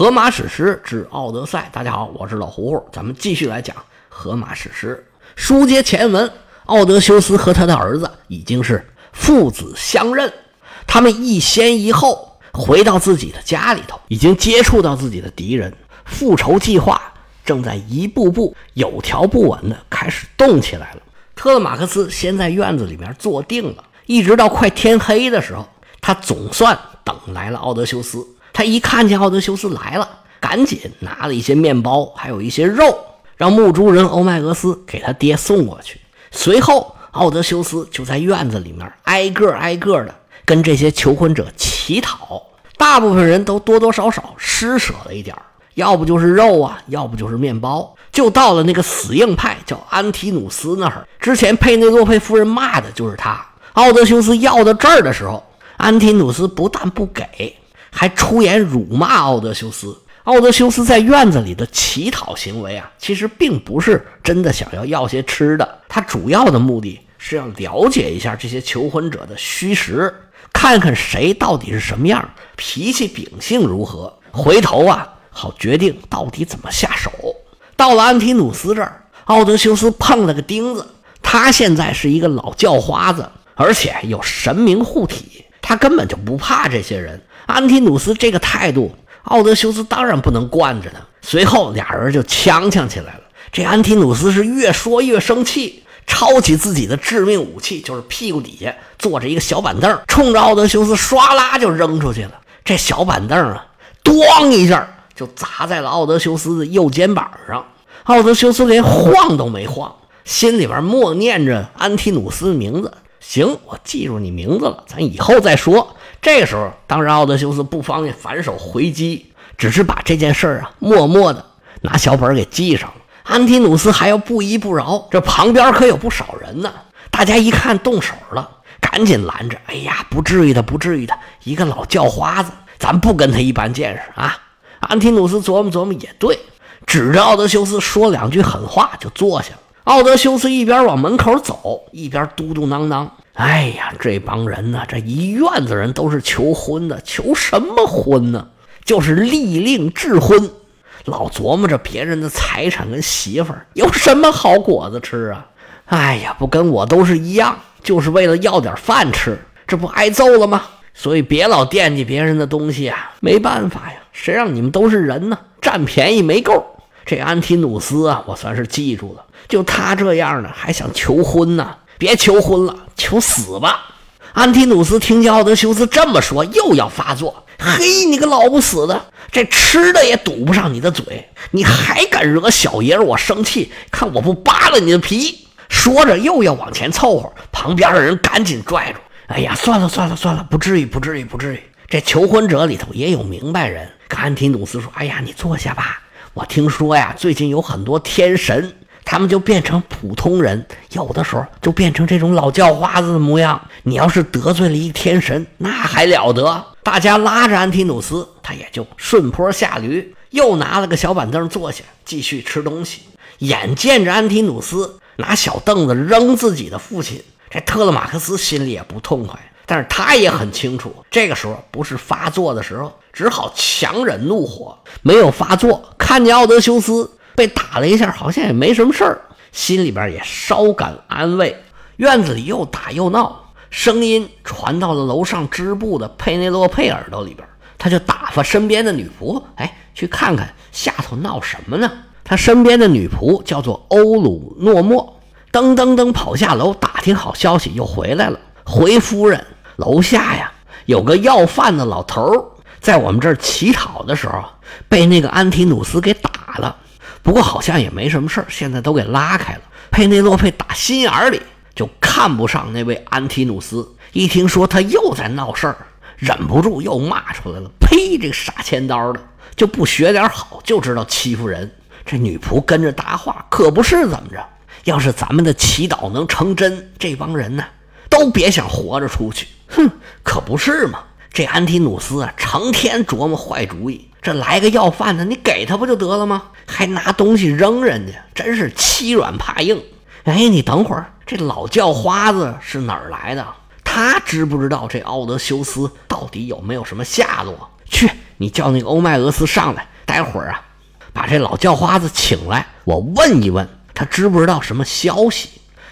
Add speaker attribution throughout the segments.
Speaker 1: 荷马史诗之《奥德赛》，大家好，我是老胡胡，咱们继续来讲荷马史诗。书接前文，奥德修斯和他的儿子已经是父子相认，他们一先一后回到自己的家里头，已经接触到自己的敌人，复仇计划正在一步步有条不紊的开始动起来了。特勒马克斯先在院子里面坐定了，一直到快天黑的时候，他总算等来了奥德修斯。他一看见奥德修斯来了，赶紧拿了一些面包，还有一些肉，让牧猪人欧迈俄斯给他爹送过去。随后，奥德修斯就在院子里面挨个挨个的跟这些求婚者乞讨。大部分人都多多少少施舍了一点要不就是肉啊，要不就是面包。就到了那个死硬派叫安提努斯那儿，之前佩内洛佩夫人骂的就是他。奥德修斯要到这儿的时候，安提努斯不但不给。还出言辱骂奥德修斯。奥德修斯在院子里的乞讨行为啊，其实并不是真的想要要些吃的，他主要的目的是要了解一下这些求婚者的虚实，看看谁到底是什么样，脾气秉性如何，回头啊好决定到底怎么下手。到了安提努斯这儿，奥德修斯碰了个钉子，他现在是一个老叫花子，而且有神明护体，他根本就不怕这些人。安提努斯这个态度，奥德修斯当然不能惯着他。随后俩人就呛呛起来了。这安提努斯是越说越生气，抄起自己的致命武器，就是屁股底下坐着一个小板凳，冲着奥德修斯唰啦就扔出去了。这小板凳啊，咣一下就砸在了奥德修斯的右肩膀上。奥德修斯连晃都没晃，心里边默念着安提努斯的名字。行，我记住你名字了，咱以后再说。这时候，当然奥德修斯不方便反手回击，只是把这件事儿啊默默的拿小本给记上了。安提努斯还要不依不饶，这旁边可有不少人呢。大家一看动手了，赶紧拦着。哎呀，不至于的，不至于的，一个老叫花子，咱不跟他一般见识啊。安提努斯琢磨琢磨，也对，指着奥德修斯说两句狠话就坐下了。奥德修斯一边往门口走，一边嘟嘟囔囔。哎呀，这帮人呢，这一院子人都是求婚的，求什么婚呢？就是立令智婚，老琢磨着别人的财产跟媳妇儿有什么好果子吃啊！哎呀，不跟我都是一样，就是为了要点饭吃，这不挨揍了吗？所以别老惦记别人的东西啊！没办法呀，谁让你们都是人呢？占便宜没够。这安提努斯啊，我算是记住了，就他这样的还想求婚呢？别求婚了，求死吧！安提努斯听见奥德修斯这么说，又要发作。嘿，你个老不死的，这吃的也堵不上你的嘴，你还敢惹小爷儿我生气？看我不扒了你的皮！说着又要往前凑合，旁边的人赶紧拽住。哎呀，算了算了算了，不至于不至于不至于。这求婚者里头也有明白人，安提努斯说：“哎呀，你坐下吧。我听说呀，最近有很多天神。”他们就变成普通人，有的时候就变成这种老叫花子的模样。你要是得罪了一天神，那还了得！大家拉着安提努斯，他也就顺坡下驴，又拿了个小板凳坐下，继续吃东西。眼见着安提努斯拿小凳子扔自己的父亲，这特勒马克斯心里也不痛快，但是他也很清楚，这个时候不是发作的时候，只好强忍怒火，没有发作。看见奥德修斯。被打了一下，好像也没什么事儿，心里边也稍感安慰。院子里又打又闹，声音传到了楼上织布的佩内洛佩耳朵里边，他就打发身边的女仆，哎，去看看下头闹什么呢？他身边的女仆叫做欧鲁诺莫，噔噔噔跑下楼打听好消息，又回来了。回夫人，楼下呀有个要饭的老头，在我们这儿乞讨的时候，被那个安提努斯给打了。不过好像也没什么事儿，现在都给拉开了。佩内洛佩打心眼里就看不上那位安提努斯，一听说他又在闹事儿，忍不住又骂出来了：“呸！这个傻千刀的，就不学点好，就知道欺负人。”这女仆跟着答话：“可不是怎么着？要是咱们的祈祷能成真，这帮人呢，都别想活着出去。哼，可不是嘛！这安提努斯啊，成天琢磨坏主意。”这来个要饭的，你给他不就得了吗？还拿东西扔人家，真是欺软怕硬。哎，你等会儿，这老叫花子是哪儿来的？他知不知道这奥德修斯到底有没有什么下落？去，你叫那个欧迈俄斯上来，待会儿啊，把这老叫花子请来，我问一问他知不知道什么消息。”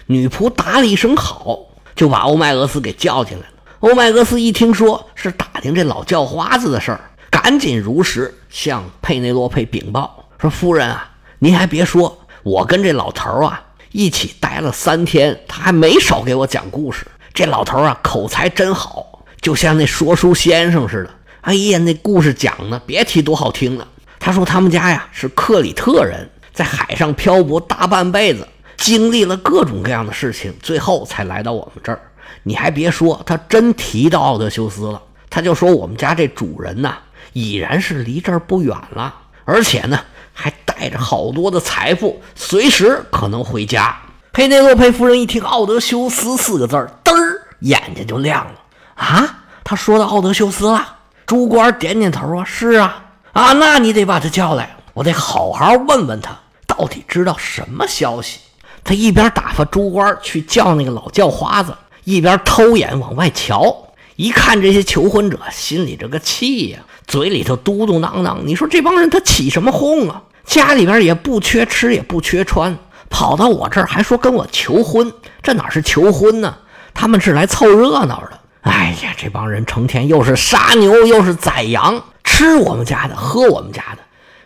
Speaker 1: 女仆答了一声好，就把欧迈俄斯给叫进来了。欧迈俄斯一听说是打听这老叫花子的事儿，赶紧如实向佩内洛佩禀报说：“夫人啊，您还别说，我跟这老头啊一起待了三天，他还没少给我讲故事。这老头啊口才真好，就像那说书先生似的。哎呀，那故事讲的别提多好听了。他说他们家呀是克里特人，在海上漂泊大半辈子，经历了各种各样的事情，最后才来到我们这儿。”你还别说，他真提到奥德修斯了。他就说我们家这主人呐，已然是离这儿不远了，而且呢，还带着好多的财富，随时可能回家。佩内洛佩夫人一听“奥德修斯”四个字儿，嘚儿眼睛就亮了啊！他说到奥德修斯了。朱官点点头啊，是啊，啊，那你得把他叫来，我得好好问问他，到底知道什么消息。他一边打发朱官去叫那个老叫花子。一边偷眼往外瞧，一看这些求婚者，心里这个气呀，嘴里头嘟嘟囔囔。你说这帮人他起什么哄啊？家里边也不缺吃，也不缺穿，跑到我这儿还说跟我求婚，这哪是求婚呢？他们是来凑热闹的。哎呀，这帮人成天又是杀牛又是宰羊，吃我们家的，喝我们家的，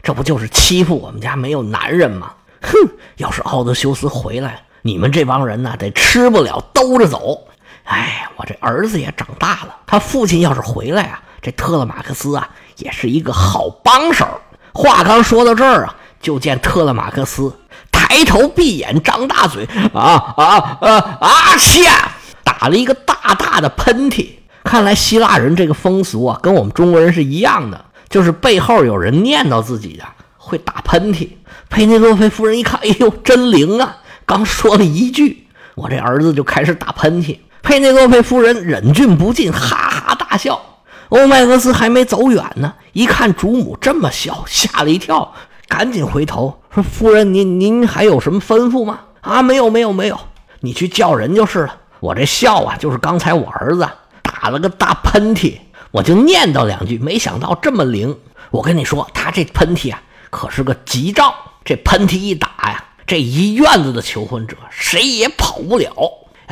Speaker 1: 这不就是欺负我们家没有男人吗？哼！要是奥德修斯回来，你们这帮人呢，得吃不了兜着走。哎，我这儿子也长大了。他父亲要是回来啊，这特勒马克斯啊，也是一个好帮手。话刚说到这儿啊，就见特勒马克斯抬头闭眼张大嘴，啊啊啊啊！切，打了一个大大的喷嚏。看来希腊人这个风俗啊，跟我们中国人是一样的，就是背后有人念叨自己的，会打喷嚏。佩内洛佩夫人一看，哎呦，真灵啊！刚说了一句，我这儿子就开始打喷嚏。佩内洛佩夫人忍俊不禁，哈哈大笑。欧迈俄斯还没走远呢，一看主母这么笑，吓了一跳，赶紧回头说：“夫人，您您还有什么吩咐吗？”“啊，没有，没有，没有，你去叫人就是了。我这笑啊，就是刚才我儿子打了个大喷嚏，我就念叨两句，没想到这么灵。我跟你说，他这喷嚏啊，可是个吉兆。这喷嚏一打呀，这一院子的求婚者谁也跑不了。”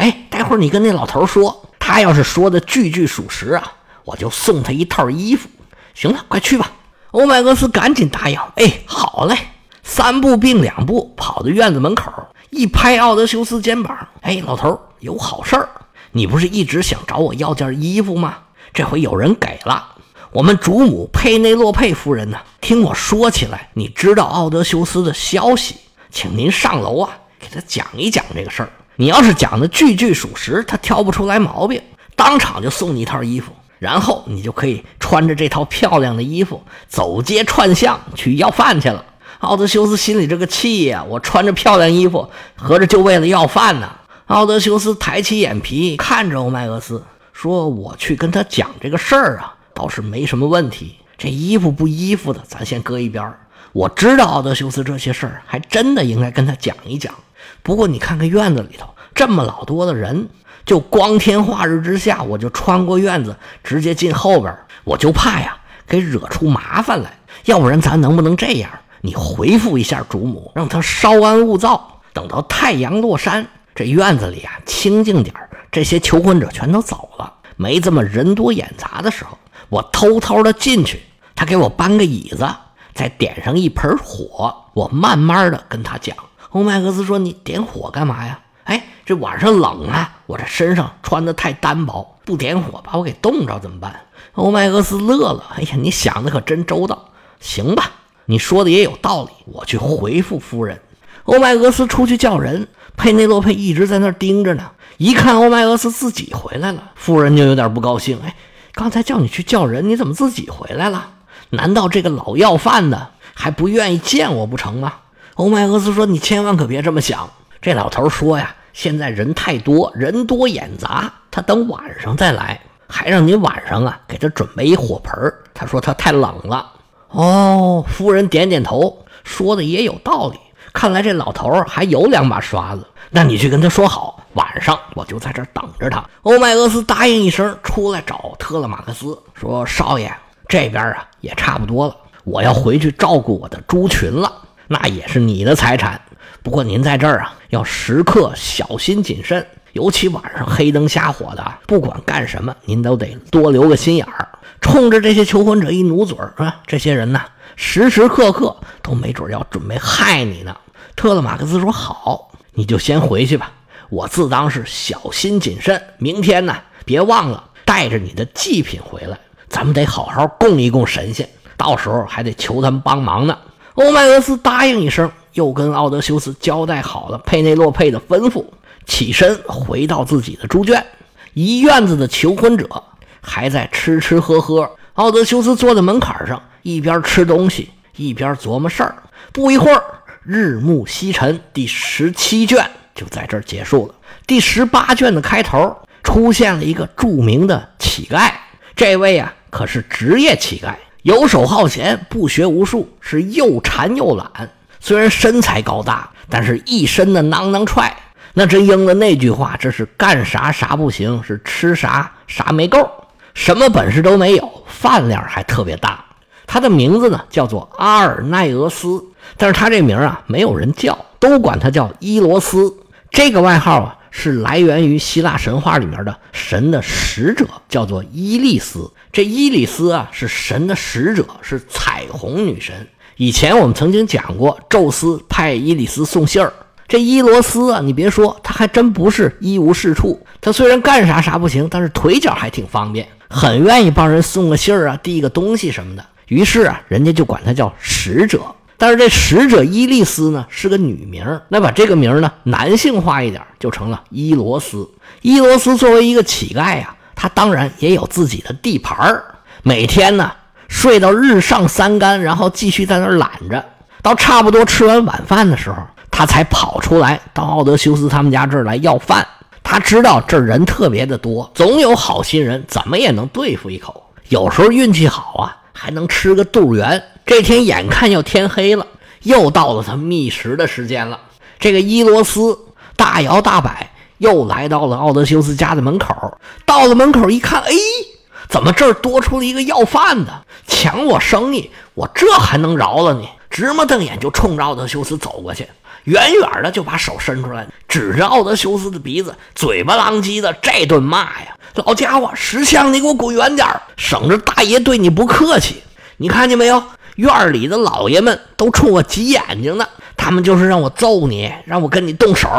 Speaker 1: 哎，待会儿你跟那老头说，他要是说的句句属实啊，我就送他一套衣服。行了，快去吧。欧迈俄斯赶紧答应。哎，好嘞。三步并两步跑到院子门口，一拍奥德修斯肩膀。哎，老头有好事儿。你不是一直想找我要件衣服吗？这回有人给了。我们主母佩内洛佩夫人呢？听我说起来，你知道奥德修斯的消息，请您上楼啊，给他讲一讲这个事儿。你要是讲的句句属实，他挑不出来毛病，当场就送你一套衣服，然后你就可以穿着这套漂亮的衣服走街串巷去要饭去了。奥德修斯心里这个气呀，我穿着漂亮衣服，合着就为了要饭呢。奥德修斯抬起眼皮看着欧迈俄斯，说：“我去跟他讲这个事儿啊，倒是没什么问题。这衣服不衣服的，咱先搁一边儿。我知道奥德修斯这些事儿，还真的应该跟他讲一讲。”不过你看看院子里头这么老多的人，就光天化日之下，我就穿过院子直接进后边，我就怕呀给惹出麻烦来。要不然咱能不能这样？你回复一下主母，让他稍安勿躁，等到太阳落山，这院子里啊清静点这些求婚者全都走了，没这么人多眼杂的时候，我偷偷的进去，他给我搬个椅子，再点上一盆火，我慢慢的跟他讲。欧麦克斯说：“你点火干嘛呀？哎，这晚上冷啊，我这身上穿的太单薄，不点火把我给冻着怎么办？”欧麦克斯乐了：“哎呀，你想的可真周到。行吧，你说的也有道理，我去回复夫人。”欧麦俄斯出去叫人，佩内洛佩一直在那儿盯着呢。一看欧麦俄斯自己回来了，夫人就有点不高兴：“哎，刚才叫你去叫人，你怎么自己回来了？难道这个老要饭的还不愿意见我不成吗？”欧迈俄斯说：“你千万可别这么想。”这老头说：“呀，现在人太多，人多眼杂，他等晚上再来，还让你晚上啊给他准备一火盆。”他说：“他太冷了。”哦，夫人点点头，说的也有道理。看来这老头还有两把刷子。那你去跟他说好，晚上我就在这儿等着他。欧迈俄斯答应一声，出来找特勒马克斯说：“少爷，这边啊也差不多了。”我要回去照顾我的猪群了，那也是你的财产。不过您在这儿啊，要时刻小心谨慎，尤其晚上黑灯瞎火的，不管干什么，您都得多留个心眼儿。冲着这些求婚者一努嘴儿，说这些人呢，时时刻刻都没准要准备害你呢。特勒马克思说：“好，你就先回去吧，我自当是小心谨慎。明天呢，别忘了带着你的祭品回来，咱们得好好供一供神仙。到时候还得求他们帮忙呢。”欧迈俄斯答应一声，又跟奥德修斯交代好了佩内洛佩的吩咐，起身回到自己的猪圈。一院子的求婚者。还在吃吃喝喝，奥德修斯坐在门槛上，一边吃东西一边琢磨事儿。不一会儿，日暮西沉，第十七卷就在这儿结束了。第十八卷的开头出现了一个著名的乞丐，这位啊可是职业乞丐，游手好闲，不学无术，是又馋又懒。虽然身材高大，但是一身的囊囊踹，那真应了那句话：这是干啥啥不行，是吃啥啥没够。什么本事都没有，饭量还特别大。他的名字呢叫做阿尔奈俄斯，但是他这名啊没有人叫，都管他叫伊罗斯。这个外号啊是来源于希腊神话里面的神的使者，叫做伊利斯。这伊里斯啊是神的使者，是彩虹女神。以前我们曾经讲过，宙斯派伊里斯送信儿。这伊罗斯啊，你别说，他还真不是一无是处。他虽然干啥啥不行，但是腿脚还挺方便。很愿意帮人送个信儿啊，递个东西什么的。于是啊，人家就管他叫使者。但是这使者伊利斯呢是个女名儿，那把这个名儿呢男性化一点，就成了伊罗斯。伊罗斯作为一个乞丐呀，他当然也有自己的地盘儿。每天呢睡到日上三竿，然后继续在那儿懒着，到差不多吃完晚饭的时候，他才跑出来到奥德修斯他们家这儿来要饭。他知道这人特别的多，总有好心人，怎么也能对付一口。有时候运气好啊，还能吃个肚圆。这天眼看要天黑了，又到了他觅食的时间了。这个伊罗斯大摇大摆又来到了奥德修斯家的门口。到了门口一看，哎，怎么这儿多出了一个要饭的，抢我生意？我这还能饶了你？直目瞪眼就冲着奥德修斯走过去。远远的就把手伸出来，指着奥德修斯的鼻子，嘴巴狼藉的这顿骂呀！老家伙，识相，你给我滚远点省着大爷对你不客气。你看见没有？院里的老爷们都冲我挤眼睛呢，他们就是让我揍你，让我跟你动手。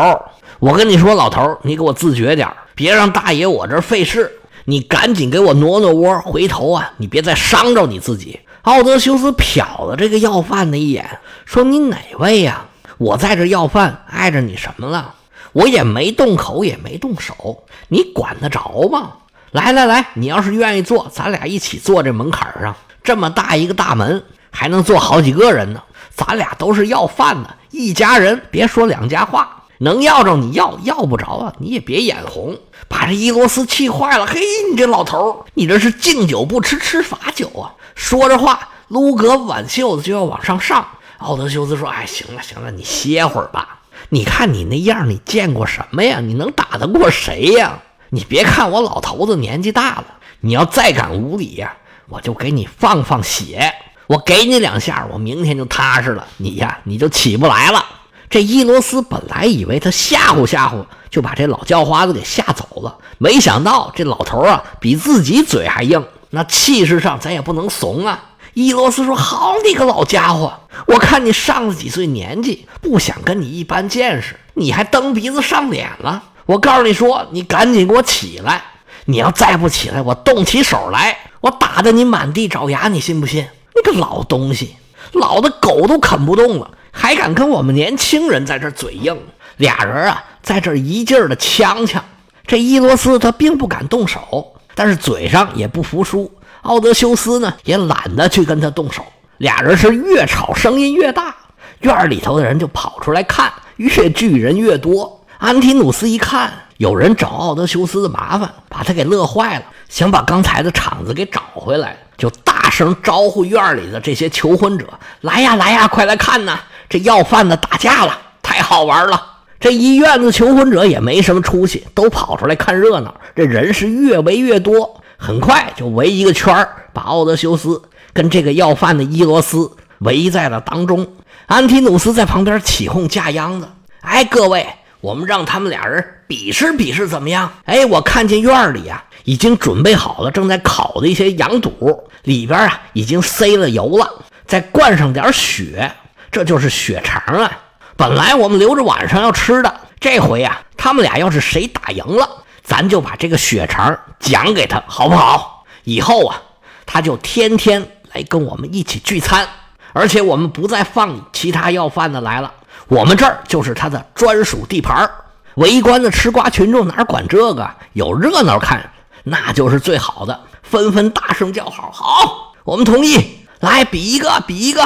Speaker 1: 我跟你说，老头，你给我自觉点别让大爷我这费事。你赶紧给我挪挪窝，回头啊，你别再伤着你自己。奥德修斯瞟了这个要饭的一眼，说：“你哪位呀？”我在这要饭，碍着你什么了？我也没动口，也没动手，你管得着吗？来来来，你要是愿意坐，咱俩一起坐这门槛上。这么大一个大门，还能坐好几个人呢。咱俩都是要饭的，一家人，别说两家话。能要着你要，要不着啊，你也别眼红。把这伊罗斯气坏了。嘿，你这老头，你这是敬酒不吃吃罚酒啊！说着话，撸格挽袖子就要往上上。奥德修斯说：“哎，行了行了，你歇会儿吧。你看你那样，你见过什么呀？你能打得过谁呀？你别看我老头子年纪大了，你要再敢无礼呀，我就给你放放血。我给你两下，我明天就踏实了。你呀，你就起不来了。”这伊罗斯本来以为他吓唬吓唬，就把这老叫花子给吓走了，没想到这老头啊，比自己嘴还硬，那气势上咱也不能怂啊。伊罗斯说：“好你个老家伙，我看你上了几岁年纪，不想跟你一般见识，你还蹬鼻子上脸了。我告诉你说，你赶紧给我起来！你要再不起来，我动起手来，我打得你满地找牙，你信不信？你个老东西，老的狗都啃不动了，还敢跟我们年轻人在这嘴硬？俩人啊，在这一劲儿的呛呛。这伊罗斯他并不敢动手，但是嘴上也不服输。”奥德修斯呢，也懒得去跟他动手，俩人是越吵声音越大，院里头的人就跑出来看，越聚人越多。安提努斯一看有人找奥德修斯的麻烦，把他给乐坏了，想把刚才的场子给找回来，就大声招呼院里的这些求婚者：“来呀来呀，快来看呐！这要饭的打架了，太好玩了！”这一院子求婚者也没什么出息，都跑出来看热闹，这人是越围越多。很快就围一个圈，把奥德修斯跟这个要饭的伊罗斯围在了当中。安提努斯在旁边起哄架秧子：“哎，各位，我们让他们俩人比试比试，怎么样？”哎，我看见院里啊，已经准备好了，正在烤的一些羊肚，里边啊已经塞了油了，再灌上点血，这就是血肠啊。本来我们留着晚上要吃的，这回呀，他们俩要是谁打赢了，咱就把这个血肠奖给他，好不好？以后啊，他就天天来跟我们一起聚餐。而且我们不再放其他要饭的来了，我们这儿就是他的专属地盘围观的吃瓜群众哪管这个？有热闹看，那就是最好的，纷纷大声叫好。好，我们同意，来比一个，比一个。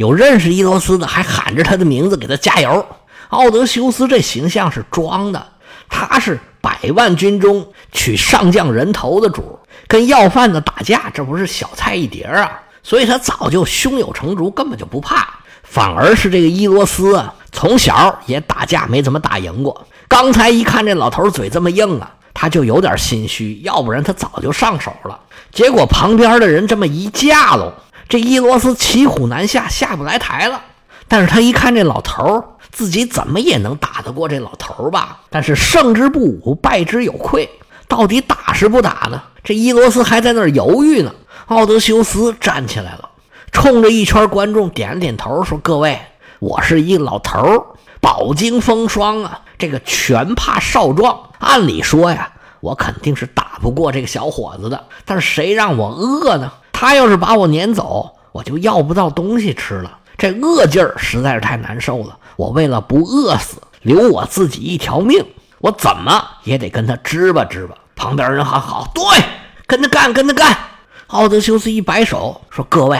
Speaker 1: 有认识伊罗斯的，还喊着他的名字给他加油。奥德修斯这形象是装的，他是百万军中取上将人头的主，跟要饭的打架，这不是小菜一碟啊。所以他早就胸有成竹，根本就不怕。反而是这个伊罗斯啊，从小也打架没怎么打赢过。刚才一看这老头嘴这么硬啊，他就有点心虚，要不然他早就上手了。结果旁边的人这么一架喽，这伊罗斯骑虎难下，下不来台了。但是他一看这老头自己怎么也能打得过这老头吧？但是胜之不武，败之有愧，到底打是不打呢？这伊罗斯还在那儿犹豫呢。奥德修斯站起来了，冲着一圈观众点了点头，说：“各位，我是一老头儿，饱经风霜啊，这个拳怕少壮。按理说呀，我肯定是打不过这个小伙子的。但是谁让我饿呢？他要是把我撵走，我就要不到东西吃了。这饿劲儿实在是太难受了。我为了不饿死，留我自己一条命，我怎么也得跟他支吧支吧。”旁边人喊：“好，对，跟他干，跟他干。”奥德修斯一摆手说：“各位，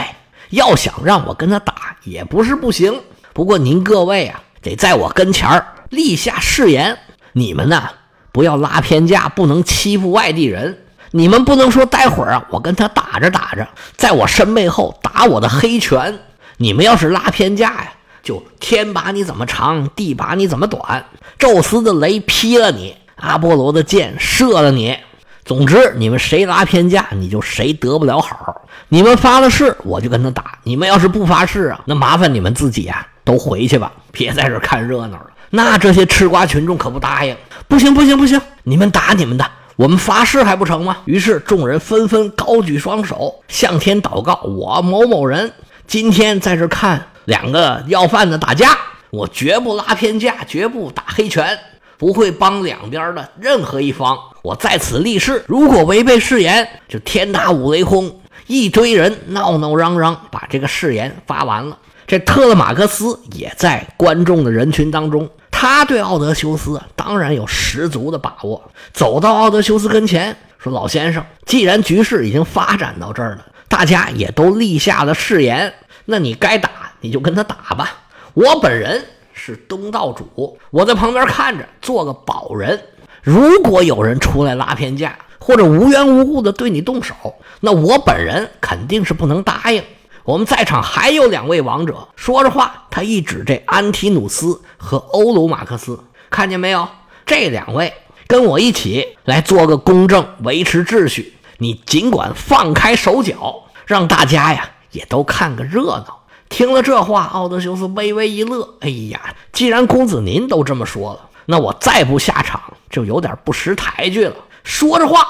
Speaker 1: 要想让我跟他打也不是不行，不过您各位啊，得在我跟前立下誓言，你们呢不要拉偏架，不能欺负外地人。你们不能说待会儿啊，我跟他打着打着，在我身背后打我的黑拳。你们要是拉偏架呀，就天把你怎么长，地把你怎么短。宙斯的雷劈了你，阿波罗的箭射了你。”总之，你们谁拉偏架，你就谁得不了好。你们发了誓，我就跟他打；你们要是不发誓啊，那麻烦你们自己啊，都回去吧，别在这看热闹了。那这些吃瓜群众可不答应，不行不行不行，你们打你们的，我们发誓还不成吗？于是众人纷纷高举双手，向天祷告：我某某人今天在这看两个要饭的打架，我绝不拉偏架，绝不打黑拳。不会帮两边的任何一方，我在此立誓，如果违背誓言，就天打五雷轰！一堆人闹闹嚷嚷，把这个誓言发完了。这特勒马克斯也在观众的人群当中，他对奥德修斯当然有十足的把握。走到奥德修斯跟前，说：“老先生，既然局势已经发展到这儿了，大家也都立下了誓言，那你该打你就跟他打吧。我本人。”是东道主，我在旁边看着，做个保人。如果有人出来拉偏架，或者无缘无故的对你动手，那我本人肯定是不能答应。我们在场还有两位王者，说着话，他一指这安提努斯和欧鲁马克斯，看见没有？这两位跟我一起来做个公正，维持秩序。你尽管放开手脚，让大家呀也都看个热闹。听了这话，奥德修斯微微一乐。哎呀，既然公子您都这么说了，那我再不下场就有点不识抬举了。说着话，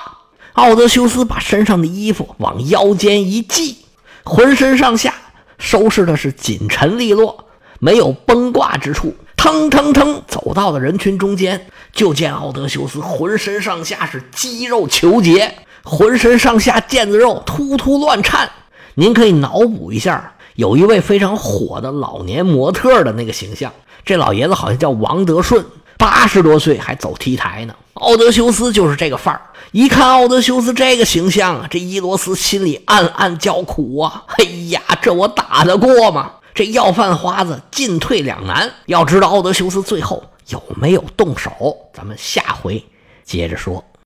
Speaker 1: 奥德修斯把身上的衣服往腰间一系，浑身上下收拾的是紧沉利落，没有崩挂之处。腾腾腾走到了人群中间，就见奥德修斯浑身上下是肌肉虬结，浑身上下腱子肉突突乱颤。您可以脑补一下。有一位非常火的老年模特的那个形象，这老爷子好像叫王德顺，八十多岁还走 T 台呢。奥德修斯就是这个范儿。一看奥德修斯这个形象啊，这伊罗斯心里暗暗叫苦啊！哎呀，这我打得过吗？这要饭花子进退两难。要知道奥德修斯最后有没有动手，咱们下回接着说。